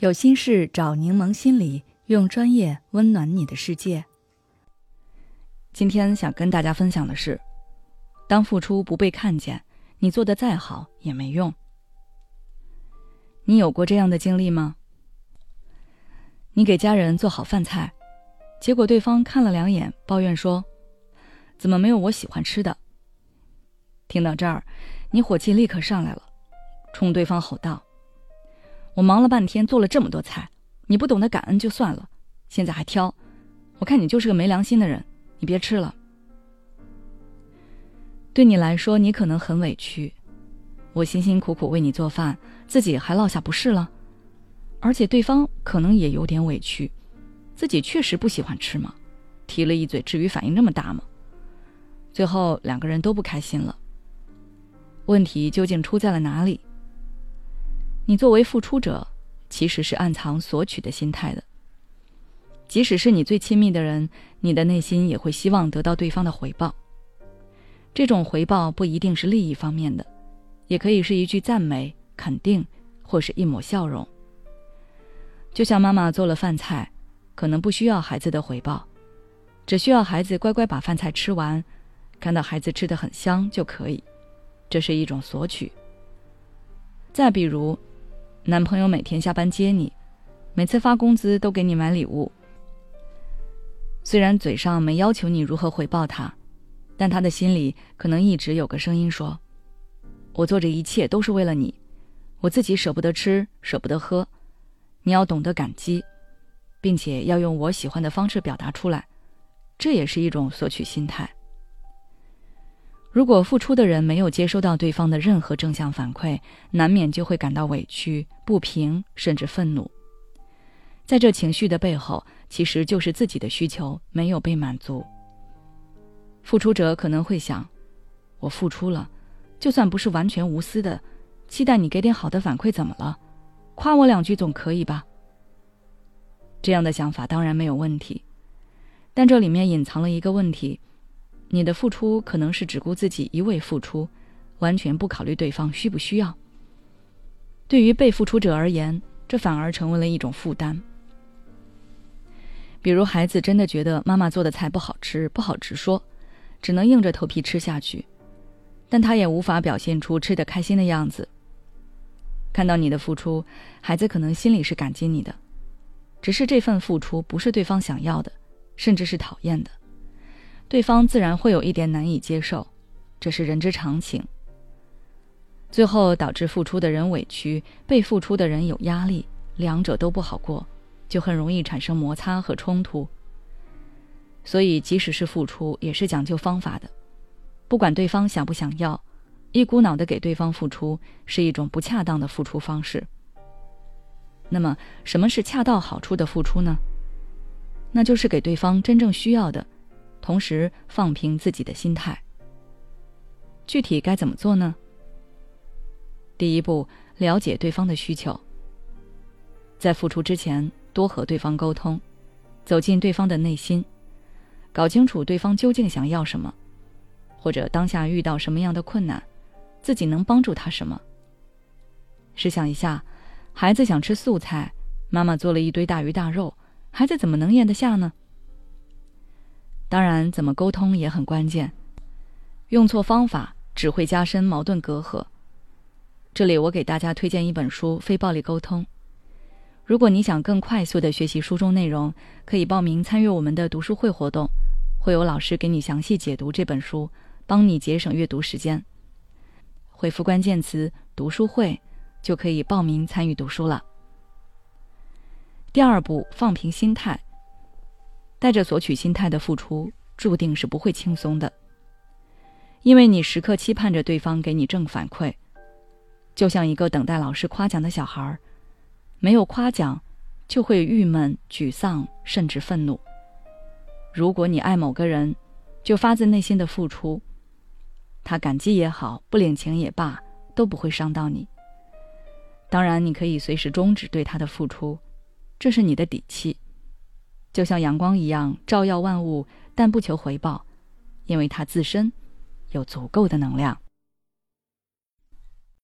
有心事找柠檬心理，用专业温暖你的世界。今天想跟大家分享的是，当付出不被看见，你做的再好也没用。你有过这样的经历吗？你给家人做好饭菜，结果对方看了两眼，抱怨说：“怎么没有我喜欢吃的？”听到这儿，你火气立刻上来了，冲对方吼道。我忙了半天做了这么多菜，你不懂得感恩就算了，现在还挑，我看你就是个没良心的人，你别吃了。对你来说，你可能很委屈，我辛辛苦苦为你做饭，自己还落下不是了，而且对方可能也有点委屈，自己确实不喜欢吃嘛，提了一嘴，至于反应这么大吗？最后两个人都不开心了。问题究竟出在了哪里？你作为付出者，其实是暗藏索取的心态的。即使是你最亲密的人，你的内心也会希望得到对方的回报。这种回报不一定是利益方面的，也可以是一句赞美、肯定，或是一抹笑容。就像妈妈做了饭菜，可能不需要孩子的回报，只需要孩子乖乖把饭菜吃完，看到孩子吃的很香就可以。这是一种索取。再比如。男朋友每天下班接你，每次发工资都给你买礼物。虽然嘴上没要求你如何回报他，但他的心里可能一直有个声音说：“我做这一切都是为了你，我自己舍不得吃，舍不得喝，你要懂得感激，并且要用我喜欢的方式表达出来。”这也是一种索取心态。如果付出的人没有接收到对方的任何正向反馈，难免就会感到委屈、不平，甚至愤怒。在这情绪的背后，其实就是自己的需求没有被满足。付出者可能会想：我付出了，就算不是完全无私的，期待你给点好的反馈，怎么了？夸我两句总可以吧？这样的想法当然没有问题，但这里面隐藏了一个问题。你的付出可能是只顾自己一味付出，完全不考虑对方需不需要。对于被付出者而言，这反而成为了一种负担。比如孩子真的觉得妈妈做的菜不好吃，不好直说，只能硬着头皮吃下去，但他也无法表现出吃的开心的样子。看到你的付出，孩子可能心里是感激你的，只是这份付出不是对方想要的，甚至是讨厌的。对方自然会有一点难以接受，这是人之常情。最后导致付出的人委屈，被付出的人有压力，两者都不好过，就很容易产生摩擦和冲突。所以，即使是付出，也是讲究方法的。不管对方想不想要，一股脑的给对方付出，是一种不恰当的付出方式。那么，什么是恰到好处的付出呢？那就是给对方真正需要的。同时放平自己的心态。具体该怎么做呢？第一步，了解对方的需求。在付出之前，多和对方沟通，走进对方的内心，搞清楚对方究竟想要什么，或者当下遇到什么样的困难，自己能帮助他什么。试想一下，孩子想吃素菜，妈妈做了一堆大鱼大肉，孩子怎么能咽得下呢？当然，怎么沟通也很关键，用错方法只会加深矛盾隔阂。这里我给大家推荐一本书《非暴力沟通》。如果你想更快速的学习书中内容，可以报名参与我们的读书会活动，会有老师给你详细解读这本书，帮你节省阅读时间。回复关键词“读书会”，就可以报名参与读书了。第二步，放平心态。带着索取心态的付出，注定是不会轻松的。因为你时刻期盼着对方给你正反馈，就像一个等待老师夸奖的小孩，没有夸奖，就会郁闷、沮丧，甚至愤怒。如果你爱某个人，就发自内心的付出，他感激也好，不领情也罢，都不会伤到你。当然，你可以随时终止对他的付出，这是你的底气。就像阳光一样照耀万物，但不求回报，因为它自身有足够的能量。